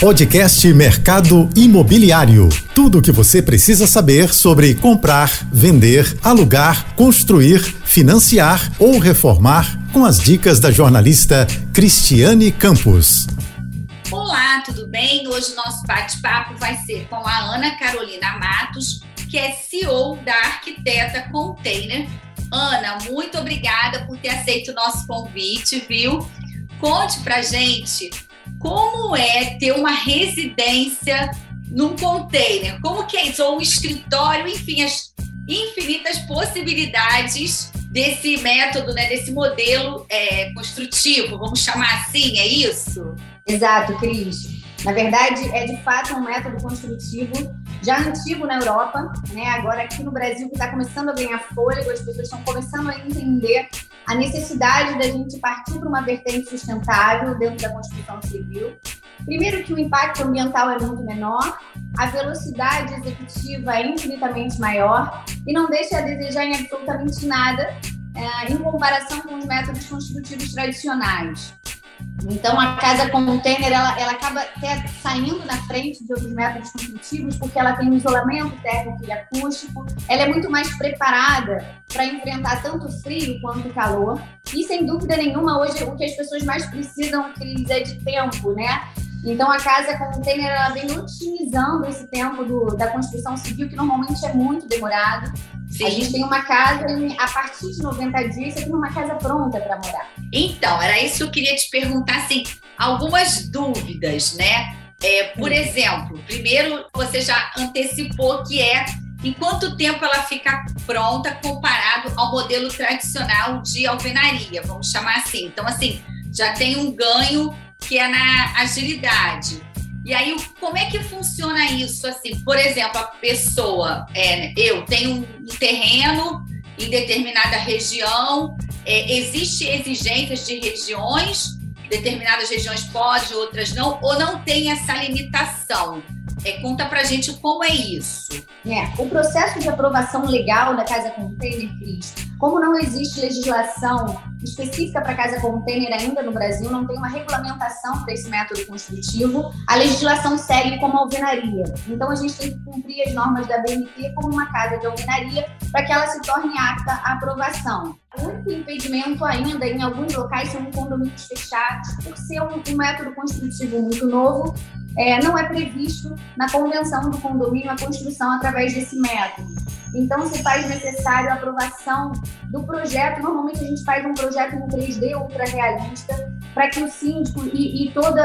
Podcast Mercado Imobiliário. Tudo o que você precisa saber sobre comprar, vender, alugar, construir, financiar ou reformar com as dicas da jornalista Cristiane Campos. Olá, tudo bem? Hoje nosso bate-papo vai ser com a Ana Carolina Matos, que é CEO da Arquiteta Container. Ana, muito obrigada por ter aceito o nosso convite, viu? Conte pra gente como é ter uma residência num container, como que é isso, ou um escritório, enfim, as infinitas possibilidades desse método, né, desse modelo é, construtivo, vamos chamar assim, é isso? Exato, Cris. Na verdade, é de fato um método construtivo já antigo na Europa, né? Agora aqui no Brasil que está começando a ganhar fôlego, as pessoas estão começando a entender a necessidade da gente partir para uma vertente sustentável dentro da construção civil. Primeiro que o impacto ambiental é muito menor, a velocidade executiva é infinitamente maior e não deixa a desejar em absolutamente nada é, em comparação com os métodos construtivos tradicionais. Então, a casa container, ela, ela acaba até saindo na frente de outros métodos construtivos, porque ela tem um isolamento térmico e acústico, ela é muito mais preparada para enfrentar tanto frio quanto calor. E, sem dúvida nenhuma, hoje o que as pessoas mais precisam, Cris, é de tempo, né? Então, a casa container ela vem otimizando esse tempo do, da construção civil, que normalmente é muito demorado. Sim. A gente tem uma casa, a partir de 90 dias, você tem uma casa pronta para morar. Então, era isso que eu queria te perguntar, assim, algumas dúvidas, né? É, por exemplo, primeiro, você já antecipou que é em quanto tempo ela fica pronta comparado ao modelo tradicional de alvenaria, vamos chamar assim. Então, assim, já tem um ganho que é na agilidade. E aí, como é que funciona isso? Assim, por exemplo, a pessoa, é, eu tenho um terreno em determinada região, é, existe exigências de regiões, determinadas regiões pode, outras não, ou não tem essa limitação? É, conta pra gente como é isso. É, o processo de aprovação legal da Casa Container, Cris, como não existe legislação específica para casa container ainda no Brasil, não tem uma regulamentação para esse método construtivo, a legislação segue como alvenaria. Então a gente tem que cumprir as normas da BNT como uma casa de alvenaria para que ela se torne apta à aprovação. O único impedimento ainda em alguns locais são condomínios fechados, por ser um, um método construtivo muito novo, é, não é previsto na convenção do condomínio a construção através desse método. Então, se faz necessário a aprovação do projeto. Normalmente, a gente faz um projeto em 3D ultra realista para que o síndico e, e todo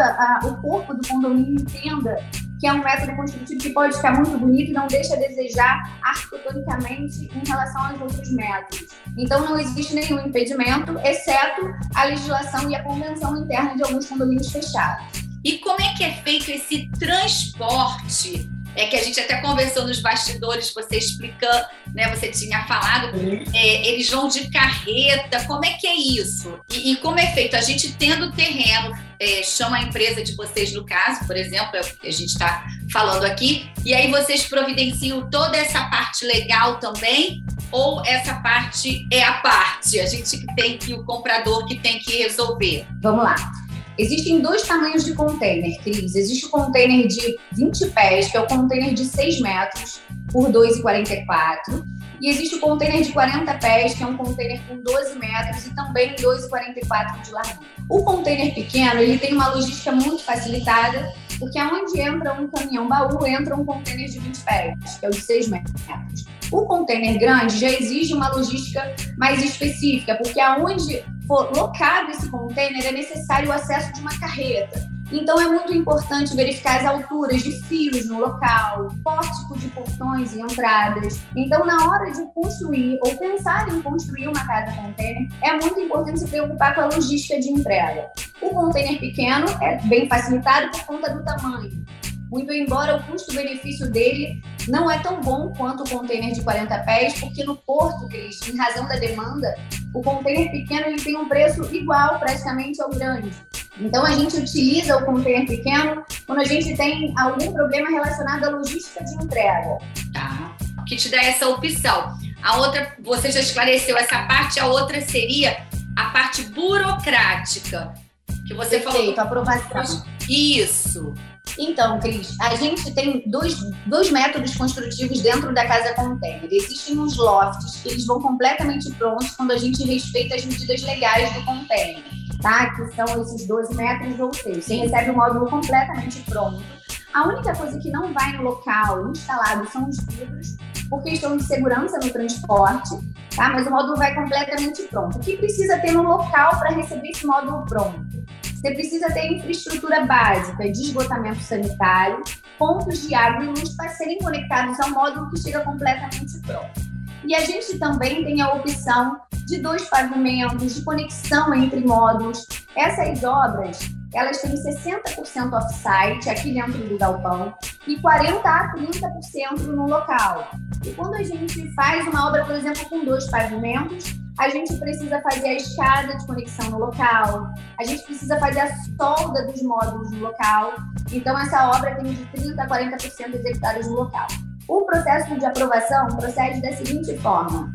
o corpo do condomínio entenda que é um método construtivo que pode ficar muito bonito e não deixa a desejar arquitetonicamente em relação aos outros métodos. Então, não existe nenhum impedimento, exceto a legislação e a convenção interna de alguns condomínios fechados. E como é que é feito esse transporte? É que a gente até conversou nos bastidores, você explicando, né? Você tinha falado, é, eles vão de carreta, como é que é isso? E, e como é feito? A gente tendo terreno, é, chama a empresa de vocês no caso, por exemplo, é o que a gente está falando aqui, e aí vocês providenciam toda essa parte legal também, ou essa parte é a parte? A gente que tem que, o comprador que tem que resolver? Vamos lá. Existem dois tamanhos de container, Cris. Existe o container de 20 pés, que é o container de 6 metros por 2,44. E existe o container de 40 pés, que é um container com 12 metros e também 2,44 de largura. O container pequeno, ele tem uma logística muito facilitada, porque aonde entra um caminhão baú, entra um container de 20 pés, que é o de 6 metros. O container grande já exige uma logística mais específica, porque aonde locado esse container é necessário o acesso de uma carreta. Então é muito importante verificar as alturas de fios no local, pórtico de portões e entradas. Então, na hora de construir ou pensar em construir uma casa container, é muito importante se preocupar com a logística de entrega. O container pequeno é bem facilitado por conta do tamanho. Muito embora o custo-benefício dele não é tão bom quanto o container de 40 pés, porque no porto, Cris, em razão da demanda, o container pequeno ele tem um preço igual praticamente ao grande. Então a gente utiliza o container pequeno quando a gente tem algum problema relacionado à logística de entrega. Tá. Que te dá essa opção. A outra, você já esclareceu essa parte, a outra seria a parte burocrática. Que você Perfeito, falou. aprovação. Isso. Então, Cris, a gente tem dois, dois métodos construtivos dentro da casa container. Existem os lofts, eles vão completamente prontos quando a gente respeita as medidas legais do container, tá? Que são esses 12 metros ou 6. Você recebe o módulo completamente pronto. A única coisa que não vai no local instalado são os vidros, por questão de segurança no transporte, tá? Mas o módulo vai completamente pronto. O que precisa ter no local para receber esse módulo pronto? Você precisa ter infraestrutura básica de esgotamento sanitário, pontos de água e luz para serem conectados ao módulo que chega completamente pronto. E a gente também tem a opção de dois pavimentos, de conexão entre módulos. Essas obras, elas têm 60% off-site, aqui dentro do galpão, e 40% a 30% no local. E quando a gente faz uma obra, por exemplo, com dois pavimentos, a gente precisa fazer a escada de conexão no local, a gente precisa fazer a solda dos módulos no local. Então, essa obra tem de 30% a 40% executadas no local. O processo de aprovação procede da seguinte forma.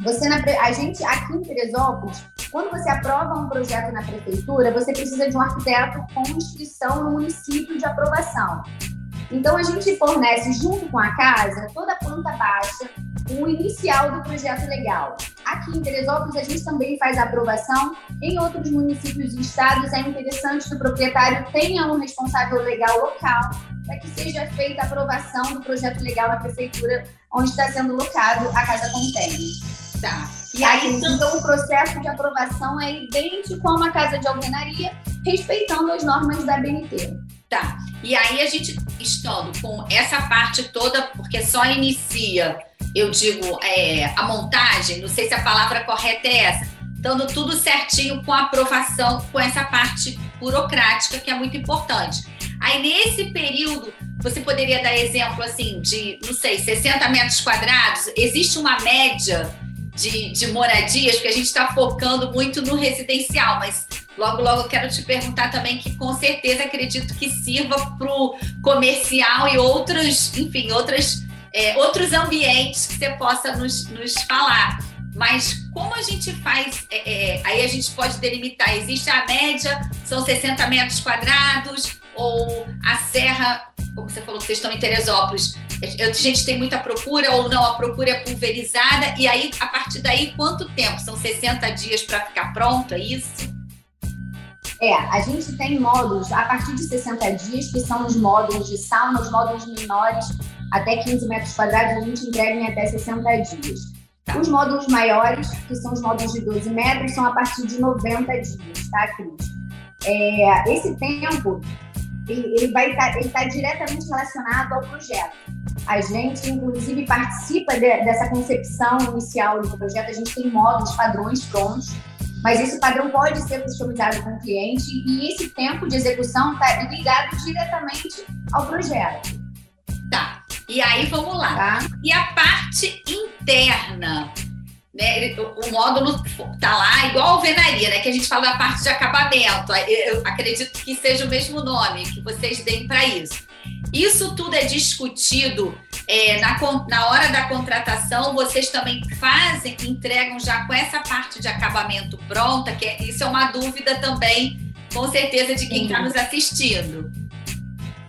Você na, a gente aqui em Teresópolis, quando você aprova um projeto na prefeitura, você precisa de um arquiteto com inscrição no município de aprovação. Então a gente fornece junto com a casa toda a planta baixa, o inicial do projeto legal. Aqui em Teresópolis, a gente também faz a aprovação. Em outros municípios e estados, é interessante que o proprietário tenha um responsável legal local para que seja feita a aprovação do projeto legal na prefeitura onde está sendo locado a casa contém. Tá. E aí, então, então, o processo de aprovação é idêntico a uma casa de alvenaria, respeitando as normas da BNT. Tá. E aí a gente estando com essa parte toda, porque só inicia eu digo, é, a montagem, não sei se a palavra correta é essa, dando tudo certinho com a aprovação, com essa parte burocrática que é muito importante. Aí, nesse período, você poderia dar exemplo assim de, não sei, 60 metros quadrados? Existe uma média de, de moradias, porque a gente está focando muito no residencial, mas logo, logo eu quero te perguntar também que com certeza acredito que sirva para o comercial e outros, enfim, outras é, outros ambientes que você possa nos, nos falar. Mas como a gente faz, é, é, aí a gente pode delimitar, existe a média, são 60 metros quadrados, ou a serra, como você falou que vocês estão em Teresópolis, a gente tem muita procura ou não, a procura é pulverizada, e aí, a partir daí, quanto tempo? São 60 dias para ficar pronto, é isso? É, a gente tem módulos a partir de 60 dias, que são os módulos de sauna, os módulos menores até 15 metros quadrados, a gente entrega em até 60 dias. Os módulos maiores, que são os módulos de 12 metros, são a partir de 90 dias, tá, Cris? É, esse tempo, ele, vai estar tá, ele tá diretamente relacionado ao projeto. A gente, inclusive, participa de, dessa concepção inicial do projeto. A gente tem módulos, padrões prontos, mas esse padrão pode ser customizado com o cliente e esse tempo de execução está ligado diretamente ao projeto. E aí vamos lá. Tá. E a parte interna, né? O módulo tá lá igual a alvenaria, né? Que a gente fala da parte de acabamento. Eu acredito que seja o mesmo nome que vocês deem para isso. Isso tudo é discutido é, na, na hora da contratação. Vocês também fazem, entregam já com essa parte de acabamento pronta, que é, isso é uma dúvida também, com certeza, de quem está nos assistindo.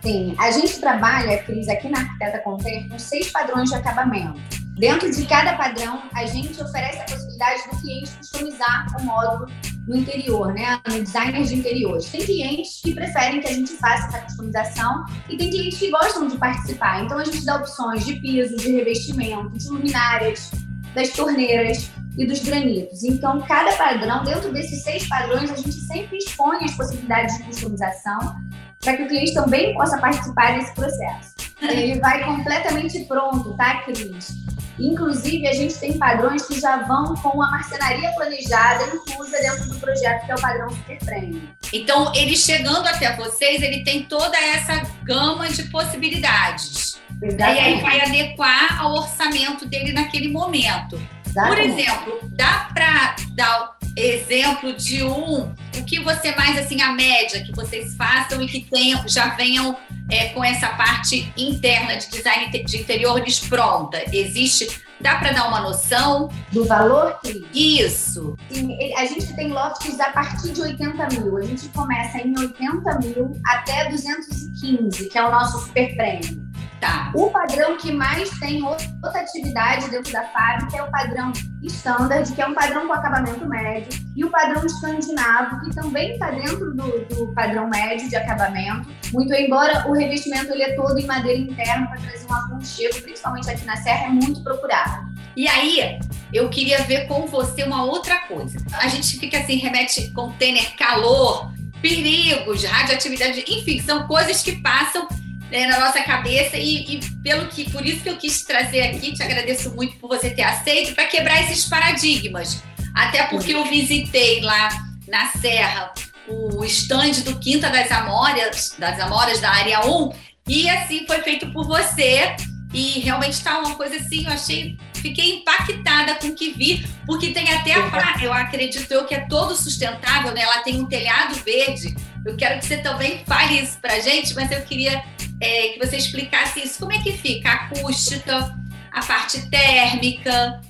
Sim, a gente trabalha, Cris, aqui na Arquiteta Container com seis padrões de acabamento. Dentro de cada padrão, a gente oferece a possibilidade do cliente customizar o módulo no interior, né? No designer de interiores. Tem clientes que preferem que a gente faça essa customização e tem clientes que gostam de participar. Então a gente dá opções de piso, de revestimento, de luminárias, das torneiras e dos granitos. Então, cada padrão, dentro desses seis padrões, a gente sempre expõe as possibilidades de customização para que o cliente também possa participar desse processo. Ele vai completamente pronto, tá, Cris? Inclusive, a gente tem padrões que já vão com a marcenaria planejada inclusa dentro do projeto, que é o padrão Superframe. Então, ele chegando até vocês, ele tem toda essa gama de possibilidades. Exatamente. E aí vai adequar ao orçamento dele naquele momento. Exatamente. Por exemplo, dá para dar exemplo de um, o que você mais, assim, a média que vocês façam e que tenham, já venham é, com essa parte interna de design de interiores pronta? Existe Dá para dar uma noção? Do valor, Cris? Isso. Sim, a gente tem lofts a partir de 80 mil. A gente começa em 80 mil até 215, que é o nosso super prêmio. Tá. O padrão que mais tem rotatividade dentro da fábrica é o padrão standard, que é um padrão com acabamento médio, e o padrão escandinavo, que também está dentro do, do, padrão médio de acabamento, muito embora o revestimento ele é todo em madeira interna para trazer um aconchego, principalmente aqui na Serra, é muito procurado. E aí, eu queria ver com você uma outra coisa. A gente fica assim, remete container, calor, perigos, radioatividade, enfim, são coisas que passam né, na nossa cabeça e, e, pelo que por isso que eu quis trazer aqui, te agradeço muito por você ter aceito para quebrar esses paradigmas. Até porque eu visitei lá na Serra o estande do Quinta das Amoras, das Amoras da área 1, e assim foi feito por você. E realmente está uma coisa assim, eu achei, fiquei impactada com o que vi, porque tem até a parte, eu acredito eu que é todo sustentável, né? Ela tem um telhado verde. Eu quero que você também fale isso pra gente, mas eu queria é, que você explicasse isso. Como é que fica a acústica, a parte térmica?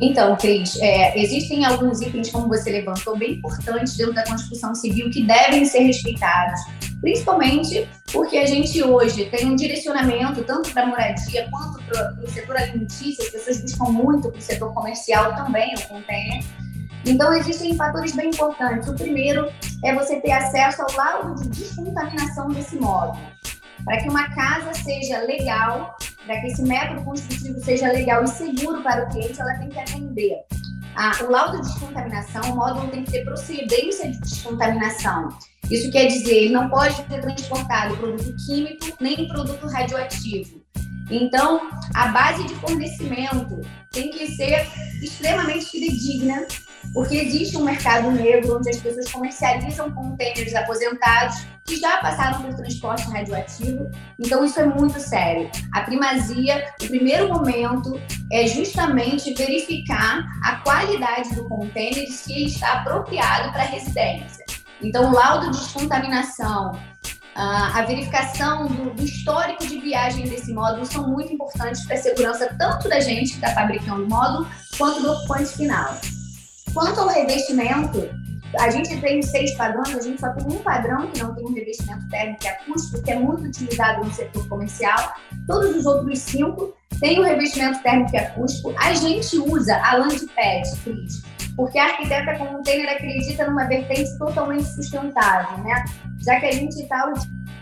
Então, Cris, é, existem alguns itens, como você levantou, bem importantes dentro da construção civil que devem ser respeitados, principalmente porque a gente hoje tem um direcionamento tanto para a moradia quanto para o setor alimentício, as pessoas buscam muito para o setor comercial também, o container. Então, existem fatores bem importantes. O primeiro é você ter acesso ao laudo de descontaminação desse módulo. Para que uma casa seja legal, para que esse método construtivo seja legal e seguro para o cliente, ela tem que atender ah, o laudo de descontaminação, o módulo tem que ter procedência de descontaminação. Isso quer dizer, ele não pode ser transportado produto químico nem produto radioativo. Então, a base de fornecimento tem que ser extremamente fidedigna, porque existe um mercado negro onde as pessoas comercializam contêineres aposentados que já passaram por transporte radioativo. Então, isso é muito sério. A primazia, o primeiro momento, é justamente verificar a qualidade do contêiner se ele está apropriado para a residência. Então, o laudo de descontaminação, a verificação do, do, histórico de viagem desse módulo são muito importantes para a segurança tanto da gente que está fabricando o módulo, quanto do ocupante final. Quanto ao revestimento, a gente tem seis padrões, a gente só tem um padrão que não tem um revestimento térmico acústico, que é muito utilizado no setor comercial. Todos os outros cinco têm o um revestimento térmico acústico. A gente usa a Landpad, Cris, porque a arquiteta container acredita numa vertente totalmente sustentável, né? Já que a gente está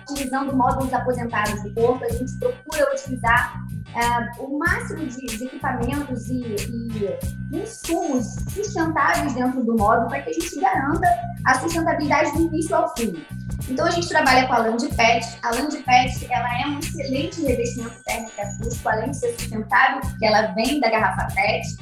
utilizando módulos aposentados do corpo, a gente procura utilizar uh, o máximo de, de equipamentos e, e, insumos sustentáveis dentro do módulo para que a gente garanta a sustentabilidade do início ao fim. Então a gente trabalha com a Landpet. A Landpet ela é um excelente revestimento térmico acústico, além de ser sustentável, porque ela vem da garrafa PET.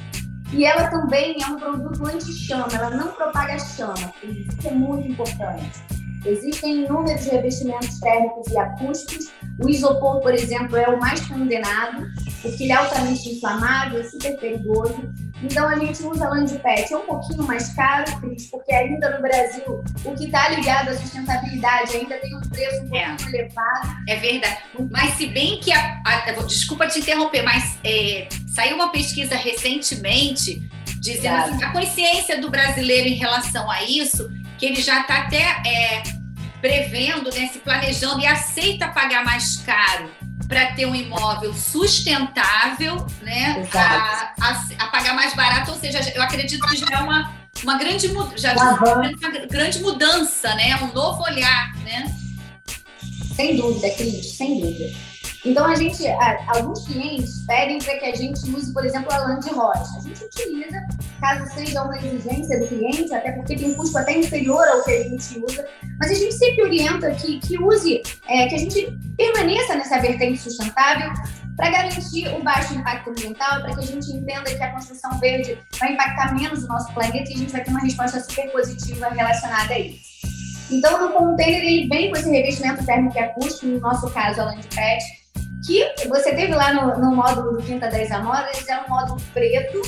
E ela também é um produto anti-chama, ela não propaga chama, isso é muito importante. Existem inúmeros revestimentos térmicos e acústicos. O isopor, por exemplo, é o mais condenado, porque ele é altamente inflamável, super perigoso. Então a gente usa Landpet, é um pouquinho mais caro, Cris, porque ainda no Brasil o que está ligado à sustentabilidade ainda tem um preço um pouquinho é. elevado. É verdade. Mas se bem que a, a desculpa te interromper, mas é, saiu uma pesquisa recentemente dizendo assim, a consciência do brasileiro em relação a isso, que ele já está até é, prevendo, né, se planejando e aceita pagar mais caro para ter um imóvel sustentável, né? A, a, a, pagar mais barato, ou seja, eu acredito que já é uma, uma grande já uma grande mudança, né? Um novo olhar, né? Sem dúvida, Cris, sem dúvida. Então, a gente, alguns clientes pedem para que a gente use, por exemplo, a lã de rocha. A gente utiliza, caso seja uma exigência do cliente, até porque tem um custo até inferior ao que a gente usa, mas a gente sempre orienta que, que use, é, que a gente permaneça nessa vertente sustentável para garantir o baixo impacto ambiental, para que a gente entenda que a construção verde vai impactar menos o nosso planeta e a gente vai ter uma resposta super positiva relacionada a isso. Então, no container, ele vem com esse revestimento térmico e acústico, no nosso caso, a Landpad, que você teve lá no, no módulo do Quinta das Amoras, é um módulo preto,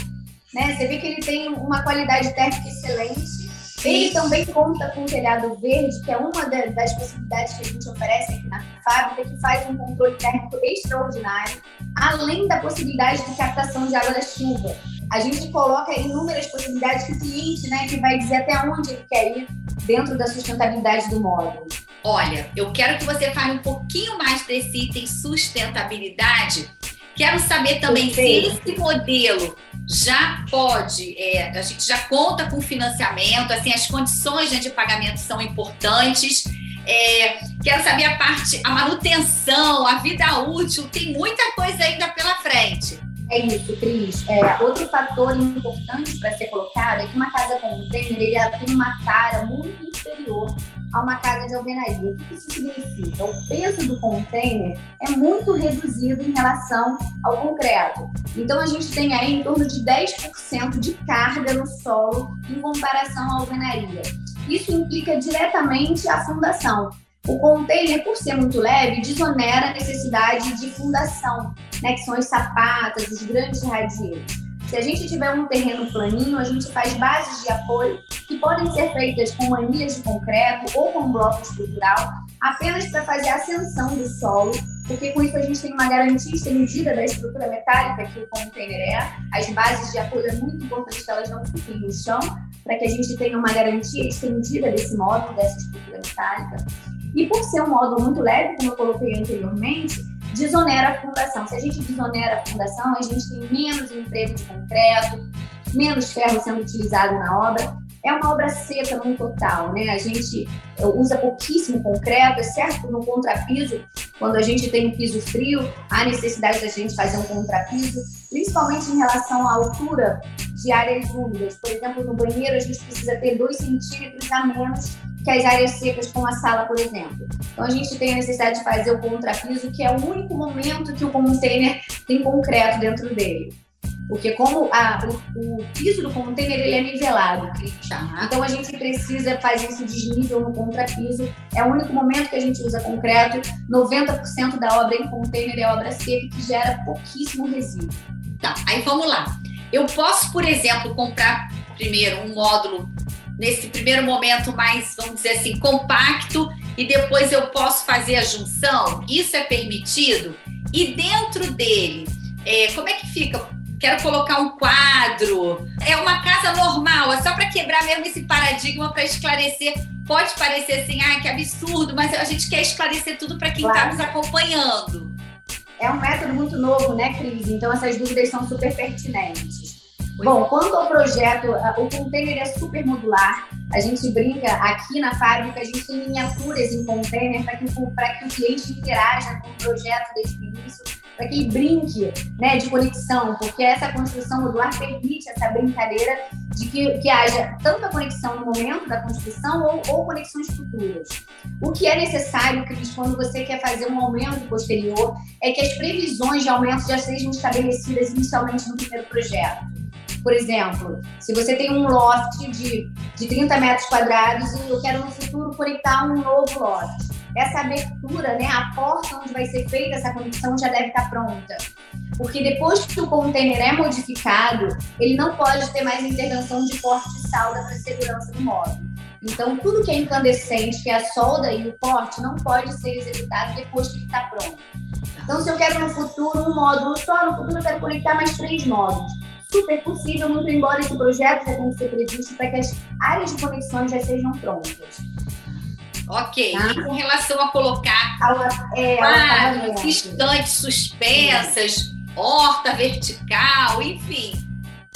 né? Você vê que ele tem uma qualidade térmica excelente. Ele também conta com um telhado verde, que é uma das possibilidades que a gente oferece aqui na fábrica, que faz um controle térmico extraordinário. além da possibilidade de captação de água da chuva. A gente coloca inúmeras possibilidades que o cliente, né, que vai dizer até onde ele quer ir dentro da sustentabilidade do módulo. Olha, eu quero que você fale um pouquinho mais desse item sustentabilidade. Quero saber também Perfeito. se esse modelo já pode, é, a gente já conta com financiamento, assim, as condições de pagamento são importantes. É, quero saber a parte, a manutenção, a vida útil, tem muita coisa ainda pela frente. É isso, Cris. É, outro fator importante para ser colocado é que uma casa container ele tem uma cara muito inferior a uma casa de alvenaria. O que isso significa? O peso do container é muito reduzido em relação ao concreto. Então a gente tem aí em torno de 10% de carga no solo em comparação à alvenaria. Isso implica diretamente a fundação. O container, por ser muito leve, desonera a necessidade de fundação, né, que são as sapatas, os grandes radieiros. Se a gente tiver um terreno planinho, a gente faz bases de apoio que podem ser feitas com manilhas de concreto ou com bloco estrutural, apenas para fazer a ascensão do solo, porque com isso a gente tem uma garantia estendida da estrutura metálica que o container é. As bases de apoio é muito importante que elas não fiquem no chão, para que a gente tenha uma garantia estendida desse módulo, dessa estrutura metálica. E por ser um módulo muito leve, como eu coloquei anteriormente, desonera a fundação. Se a gente desonera a fundação, a gente tem menos emprego de concreto, menos ferro sendo utilizado na obra. É uma obra seca no total, né? A gente eh, usa pouquíssimo concreto, exceto no contrapiso, quando a gente tem um piso frio, há necessidade da gente fazer um contrapiso, principalmente em relação à altura de áreas úmidas. Por exemplo, no banheiro a gente precisa ter 2 centímetros a menos que as áreas secas, como a sala, por exemplo. Então, a gente tem a necessidade de fazer o contrapiso, que é o único momento que o container tem concreto dentro dele. Porque como a, o, o, piso do container ele é nivelado, então a gente precisa fazer esse desnível no contrapiso. É o único momento que a gente usa concreto. 90% da obra em container é obra seca que gera pouquíssimo resíduo. Tá, aí vamos lá. Eu posso, por exemplo, comprar primeiro um módulo nesse primeiro momento mais, vamos dizer assim, compacto e depois eu posso fazer a junção? Isso é permitido? E dentro dele, é, como é que fica? Quero colocar um quadro. É uma casa normal, é só para quebrar mesmo esse paradigma, para esclarecer. Pode parecer assim, ah, que absurdo, mas a gente quer esclarecer tudo para quem está claro. nos acompanhando. É um método muito novo, né, Cris? Então essas dúvidas são super pertinentes. Bom, quanto ao projeto, o container é super modular. A gente brinca aqui na fábrica, a gente tem miniaturas em container para que, que o cliente interaja com o projeto desde o início, para que ele brinque né, de conexão, porque essa construção modular permite essa brincadeira de que, que haja tanta conexão no momento da construção ou, ou conexões futuras. O que é necessário, Cris, quando você quer fazer um aumento posterior, é que as previsões de aumento já sejam estabelecidas inicialmente no primeiro projeto. Por exemplo, se você tem um loft de, de 30 metros quadrados e eu quero no futuro conectar um novo loft. Essa abertura, né, a porta onde vai ser feita essa conexão já deve estar pronta. Porque depois que o container é modificado, ele não pode ter mais intervenção de corte de salda para segurança do módulo. Então, tudo que é incandescente, que é a solda e o corte, não pode ser executado depois que ele está pronto. Então, se eu quero no futuro um módulo só, no futuro eu quero conectar mais três módulos super possível, muito embora esse projeto já tenha que ser previsto para que as áreas de conexões já sejam prontas. Ok. Tá? E com relação a colocar é, quadros, estantes suspensas, horta vertical, enfim.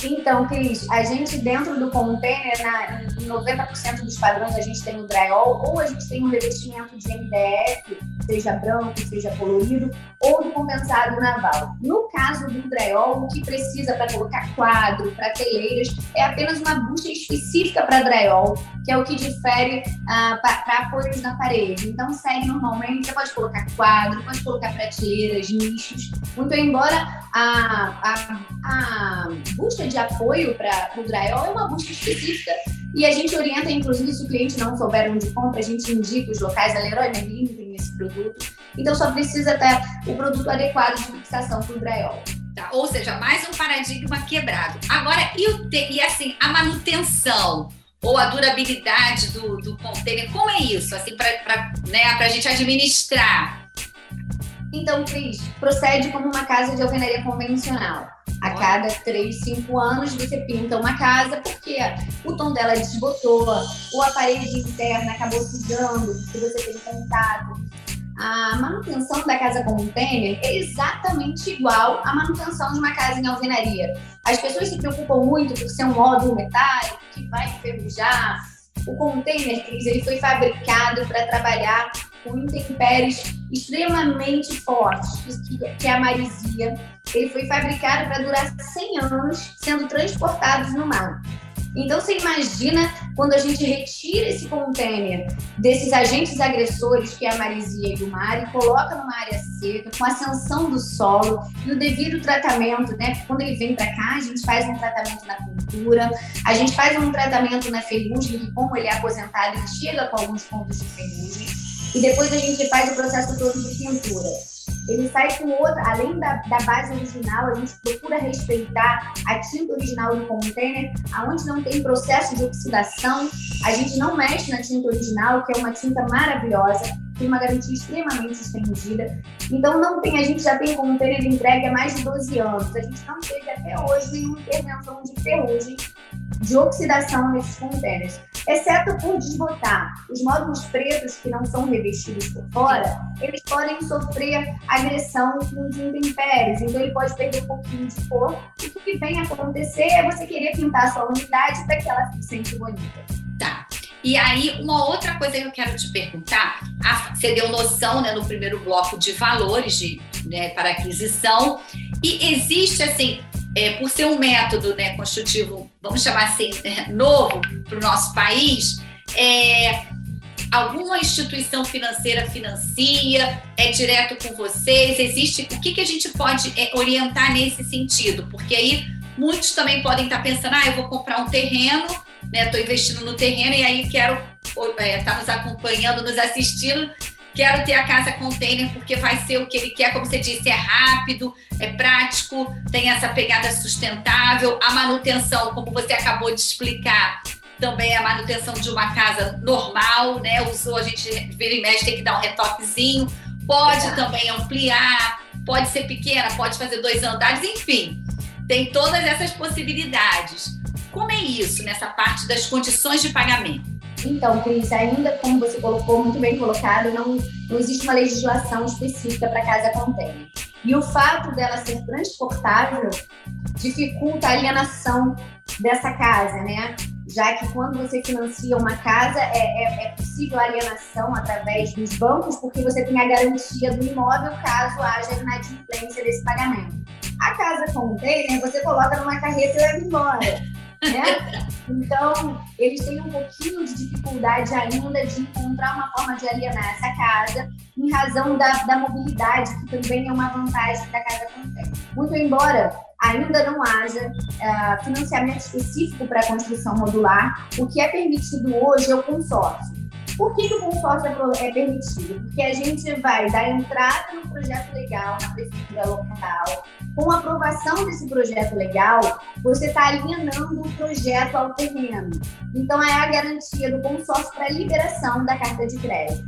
Então, Cris, a gente dentro do container, na, em 90% dos padrões, a gente tem o drywall ou a gente tem um revestimento de MDF, seja branco, seja colorido, ou do compensado naval. No caso do drywall, o que precisa para colocar quadro, para teleiras, é apenas uma bucha específica para drywall, que é o que difere ah, para apoios na parede. Então, segue normalmente, você pode colocar quadro, pode colocar prateleiras, nichos, muito embora a, a, a bucha de apoio para o drywall é uma busca específica. E a gente orienta, inclusive, se o cliente não souber onde compra, a gente indica os locais, a Leroy Merlin tem esse produto. Então só precisa ter o produto adequado de fixação para o drywall. Tá, ou seja, mais um paradigma quebrado. Agora, e, o te, e assim, a manutenção ou a durabilidade do, do container, como é isso? Assim, para né, a gente administrar Então, Cris, procede como uma casa de alvenaria convencional. A cada 3, 5 anos você pinta uma casa porque o tom dela desbotou, ou a parede interna acabou sujando, se você tem contato. A manutenção da casa container é exatamente igual à manutenção de uma casa em alvenaria. As pessoas se preocupam muito por ser um módulo metálico que vai enferrujar. O container, Cris, ele foi fabricado para trabalhar com intempéries extremamente fortes, que é a marisia. Ele foi fabricado para durar 100 anos, sendo transportados no mar. Então você imagina quando a gente retira esse container desses agentes agressores, que é a marisia e o mar, e coloca numa área seca, com ascensão do solo e o devido tratamento, né? Quando ele vem para cá, a gente faz um tratamento na pintura, a gente faz um tratamento na ferrugem, que como ele é aposentado, ele chega com alguns pontos de ferrugem, e depois a gente faz o processo todo de pintura. Ele sai com outra, além da, da base original, a gente procura respeitar a tinta original do container, aonde não tem processo de oxidação, a gente não mexe na tinta original, que é uma tinta maravilhosa, tem uma garantia extremamente estendida. Então não tem, a gente já tem container entregue há mais de 12 anos. A gente não teve até hoje nenhuma intervenção de ferrugem, de oxidação nesses containers, exceto por desbotar. Os módulos pretos que não são revestidos por fora, eles podem sofrer agressão com os intempéries, então ele pode perder um pouquinho de cor. E o que vem acontecer é você querer pintar a sua unidade para que ela fique sempre bonita. Tá. E aí, uma outra coisa que eu quero te perguntar, você deu noção né, no primeiro bloco de valores de, né, para aquisição, e existe assim, é, por ser um método né, construtivo, vamos chamar assim, né, novo para o nosso país, é, alguma instituição financeira financia, é direto com vocês? Existe o que, que a gente pode é, orientar nesse sentido? Porque aí muitos também podem estar pensando, ah, eu vou comprar um terreno, né? Estou investindo no terreno e aí quero estar é, tá nos acompanhando, nos assistindo. Quero ter a casa container porque vai ser o que ele quer, como você disse, é rápido, é prático, tem essa pegada sustentável, a manutenção, como você acabou de explicar, também é a manutenção de uma casa normal, né? Usou, a gente vira e mexe, tem que dar um retoquezinho, pode também ampliar, pode ser pequena, pode fazer dois andares, enfim, tem todas essas possibilidades. Como é isso nessa parte das condições de pagamento? Então, Cris, ainda como você colocou, muito bem colocado, não, não existe uma legislação específica para casa container. E o fato dela ser transportável dificulta a alienação dessa casa, né? Já que quando você financia uma casa, é, é, é possível alienação através dos bancos, porque você tem a garantia do imóvel caso haja inadimplência desse pagamento. A casa container, você coloca numa carreta e leva embora. Né? Então, eles têm um pouquinho de dificuldade ainda de encontrar uma forma de alienar essa casa, em razão da, da mobilidade, que também é uma vantagem da casa contém. Muito embora ainda não haja uh, financiamento específico para a construção modular, o que é permitido hoje é o consórcio. Por que, que o consórcio é, é permitido? Porque a gente vai dar entrada no projeto legal na prefeitura local. Com a aprovação desse projeto legal, você está alienando o projeto ao terreno. Então, é a garantia do consórcio para a liberação da carta de crédito.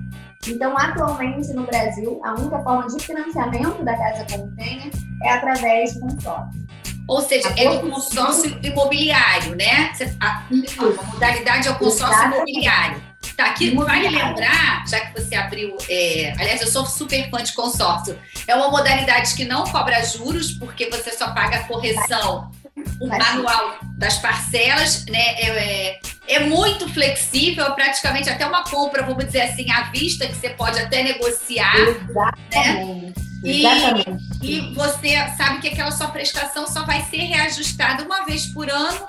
Então, atualmente no Brasil, a única forma de financiamento da casa container é através do consórcio. Ou seja, é do consórcio imobiliário, né? A, a modalidade é o consórcio Exatamente. imobiliário. Tá, aqui vale lembrar, já que você abriu. É, aliás, eu sou super fã de consórcio. É uma modalidade que não cobra juros, porque você só paga a correção o anual das parcelas, né? É, é, é, muito flexível, é praticamente até uma compra, vamos dizer assim, à vista, que você pode até negociar. Exatamente. Né? E, e você sabe que aquela sua prestação só vai ser reajustada uma vez por ano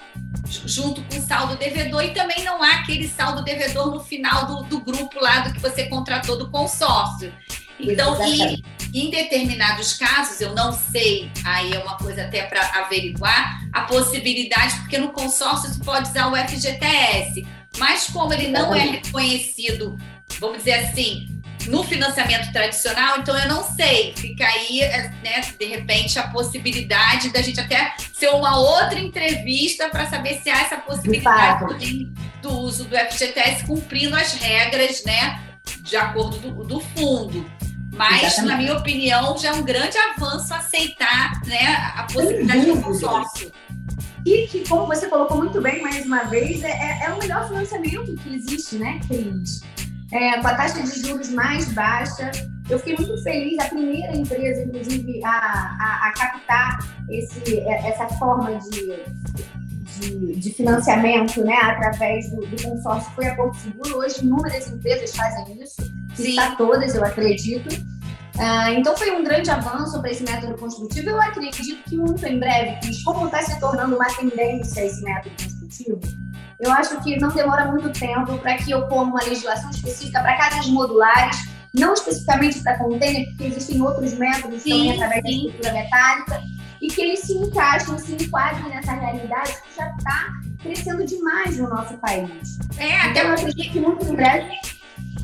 junto com o saldo devedor e também não há aquele saldo devedor no final do, do grupo lá do que você contratou do consórcio. Então, e, em determinados casos, eu não sei, aí é uma coisa até para averiguar, a possibilidade, porque no consórcio você pode usar o FGTS, mas como ele não é reconhecido, vamos dizer assim, no financiamento tradicional, então eu não sei. Fica aí, né, de repente, a possibilidade da gente até ser uma outra entrevista para saber se há essa possibilidade do uso do FGTS cumprindo as regras, né, de acordo do, do fundo. Mas, Exatamente. na minha opinião, já é um grande avanço aceitar né, a possibilidade do consórcio. E que, como você colocou muito bem mais uma vez, é, é, é o melhor financiamento que existe, né, Cris? É, com a taxa de juros mais baixa. Eu fiquei muito feliz, a primeira empresa, inclusive, a, a, a captar esse, é, essa forma de, de, de, financiamento né, através do, do, consórcio foi a Porto Seguro. Hoje, inúmeras empresas fazem isso, está todas, eu acredito. Uh, então foi um grande avanço para esse método construtivo. Eu acredito que muito em breve, como está se tornando uma tendência esse método construtivo, eu acho que não demora muito tempo para que ocorra uma legislação específica para casas modulares, não especificamente para container, porque existem outros métodos sim, também através sim. da estrutura metálica, e que eles se encaixem, se enquadrem nessa realidade que já está crescendo demais no nosso país. É, então, até eu acredito que muito em breve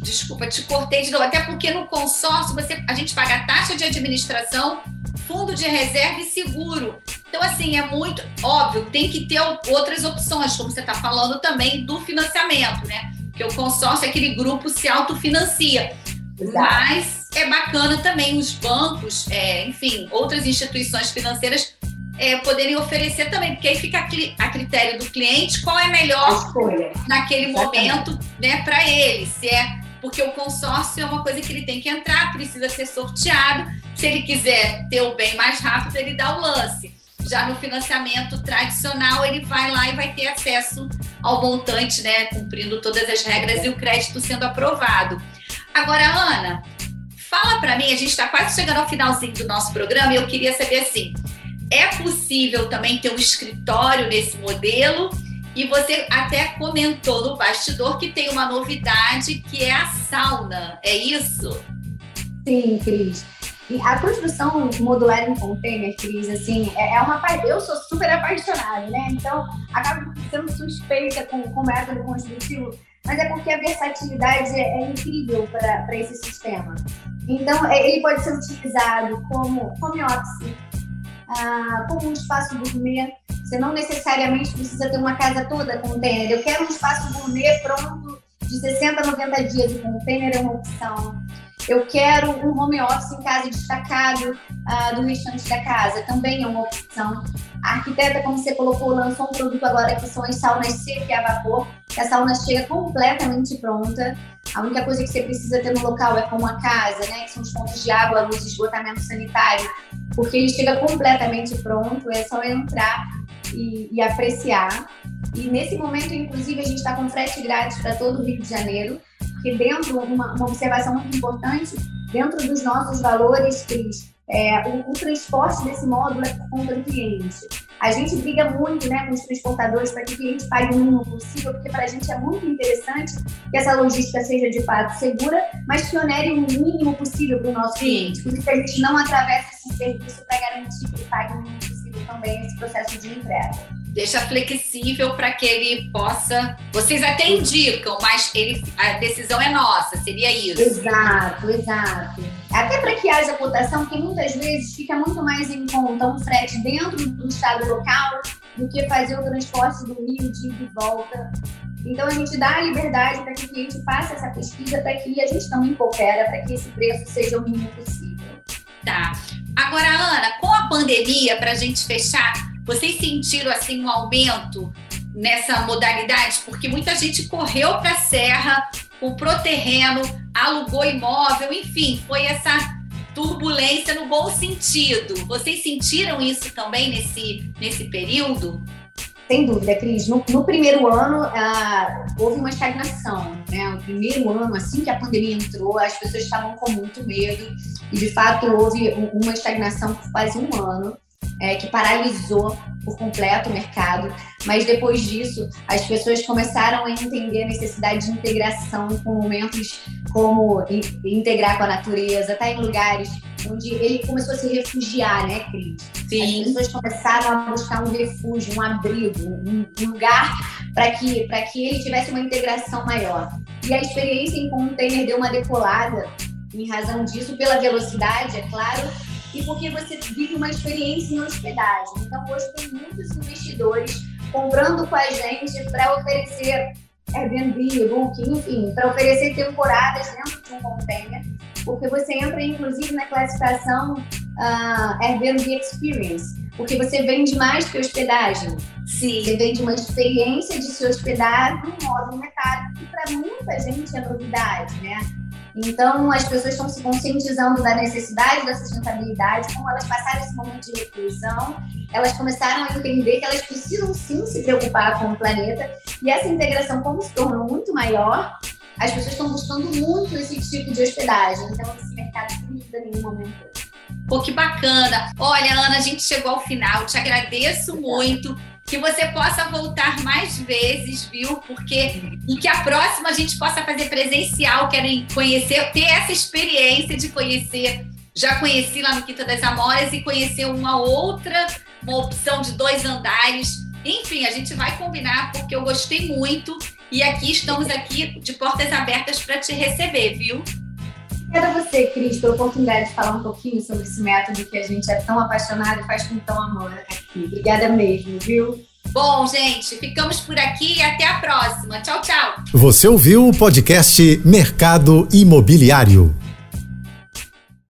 desculpa, te cortei de novo, até porque no consórcio você, a gente paga taxa de administração, fundo de reserva e seguro. Então, assim, é muito óbvio, tem que ter outras opções, como você está falando também do financiamento, né? Porque o consórcio, aquele grupo se autofinancia. Exato. Mas é bacana também os bancos, é, enfim, outras instituições financeiras é, poderem oferecer também, porque aí fica a critério do cliente qual é melhor naquele Exatamente. momento né, para ele. Se é porque o consórcio é uma coisa que ele tem que entrar, precisa ser sorteado. Se ele quiser ter o bem mais rápido, ele dá o lance. Já no financiamento tradicional, ele vai lá e vai ter acesso ao montante, né, cumprindo todas as regras e o crédito sendo aprovado. Agora, Ana, fala para mim, a gente está quase chegando ao finalzinho do nosso programa e eu queria saber assim, é possível também ter um escritório nesse modelo? E você até comentou no bastidor que tem uma novidade que é a sauna, é isso? Sim, Cris. E a construção modular em container, Cris, assim, é, é uma eu sou super apaixonada, né? Então, acabo sendo suspeita com, o método construtivo, mas é porque a versatilidade é, é incrível para esse sistema. Então, é, ele pode ser utilizado como home office, ah, como um espaço gourmet, você não necessariamente precisa ter uma casa toda container. Eu quero um espaço gourmet pronto de 60 a 90 dias. O container é uma opção. Eu quero um home office em casa destacado uh, do restante da casa, também é uma opção. A arquiteta, como você colocou, lançou um produto agora que são as saunas seca e a vapor, que a sauna chega completamente pronta. A única coisa que você precisa ter no local é como a casa, né? Que são os pontos de água, luz, esgotamento sanitário, porque ele chega completamente pronto, é só entrar e, e apreciar. E nesse momento, inclusive, a gente está com frete grátis para todo o Rio de Janeiro, porque dentro, uma, uma observação muito importante, dentro dos nossos valores, Cris, é, o, o, transporte desse módulo é por conta do cliente. A gente briga muito né, com os transportadores para que o cliente pague o mínimo possível, porque para a gente é muito interessante que essa logística seja de fato segura, mas que onere o mínimo possível para o nosso cliente. Por isso que a gente não atravessa esse serviço para garantir que ele pague o mínimo possível também esse processo de entrega. Deixa flexível para que ele possa. Vocês até indicam, mas ele, a decisão é nossa, seria isso. Exato, exato. Até para que haja cotação, que muitas vezes fica muito mais em conta um frete dentro do estado local do que fazer o transporte do Rio de ida e volta. Então a gente dá a liberdade para que o cliente faça essa pesquisa para que a gente também coopera para que esse preço seja o mínimo possível. Tá. Agora, Ana, com a pandemia, para a gente fechar, vocês sentiram assim um aumento nessa modalidade? Porque muita gente correu para a serra, comprou terreno, alugou imóvel, enfim, foi essa turbulência no bom sentido. Vocês sentiram isso também nesse, nesse período? Sem dúvida, Cris. No, no primeiro ano, ah, houve uma estagnação. Né? No primeiro ano, assim que a pandemia entrou, as pessoas estavam com muito medo. E, de fato, houve uma estagnação por quase um ano, é, que paralisou por completo o mercado. Mas, depois disso, as pessoas começaram a entender a necessidade de integração com momentos como integrar com a natureza, estar tá em lugares onde ele começou a se refugiar, né, Cris? Sim. As pessoas começaram a buscar um refúgio, um abrigo, um, lugar para que, que ele tivesse uma integração maior. E a experiência em container deu uma decolada em razão disso, pela velocidade, é claro, e porque você vive uma experiência em hospedagem. Então, hoje tem muitos investidores comprando com a gente para oferecer Airbnb, Booking, enfim, para oferecer temporadas dentro de um container porque você entra, inclusive, na classificação uh, Airbnb Experience, porque você vende mais que hospedagem. Sim. Você vende uma experiência de se hospedar num modo mercado, que para muita gente é novidade, né? Então, as pessoas estão se conscientizando da necessidade da sustentabilidade, como elas passaram esse momento de reclusão, elas começaram a entender que elas precisam sim se preocupar com o planeta, e essa integração, como se tornou muito maior, as pessoas estão buscando muito esse tipo de hospedagem. Então, esse mercado, sem dúvida nenhuma, aumentou. Pô, que bacana. Olha, Ana, a gente chegou ao final. Te agradeço muito que você possa voltar mais vezes, viu? Porque e que a próxima a gente possa fazer presencial, querem conhecer, ter essa experiência de conhecer. Já conheci lá no Quinta das Amoras e conhecer uma outra, uma opção de dois andares. Enfim, a gente vai combinar porque eu gostei muito e aqui estamos aqui de portas abertas para te receber, viu? Obrigada a você, Cris, pela oportunidade de falar um pouquinho sobre esse método que a gente é tão apaixonado e faz com tão amor aqui. Obrigada mesmo, viu? Bom, gente, ficamos por aqui e até a próxima. Tchau, tchau. Você ouviu o podcast Mercado Imobiliário.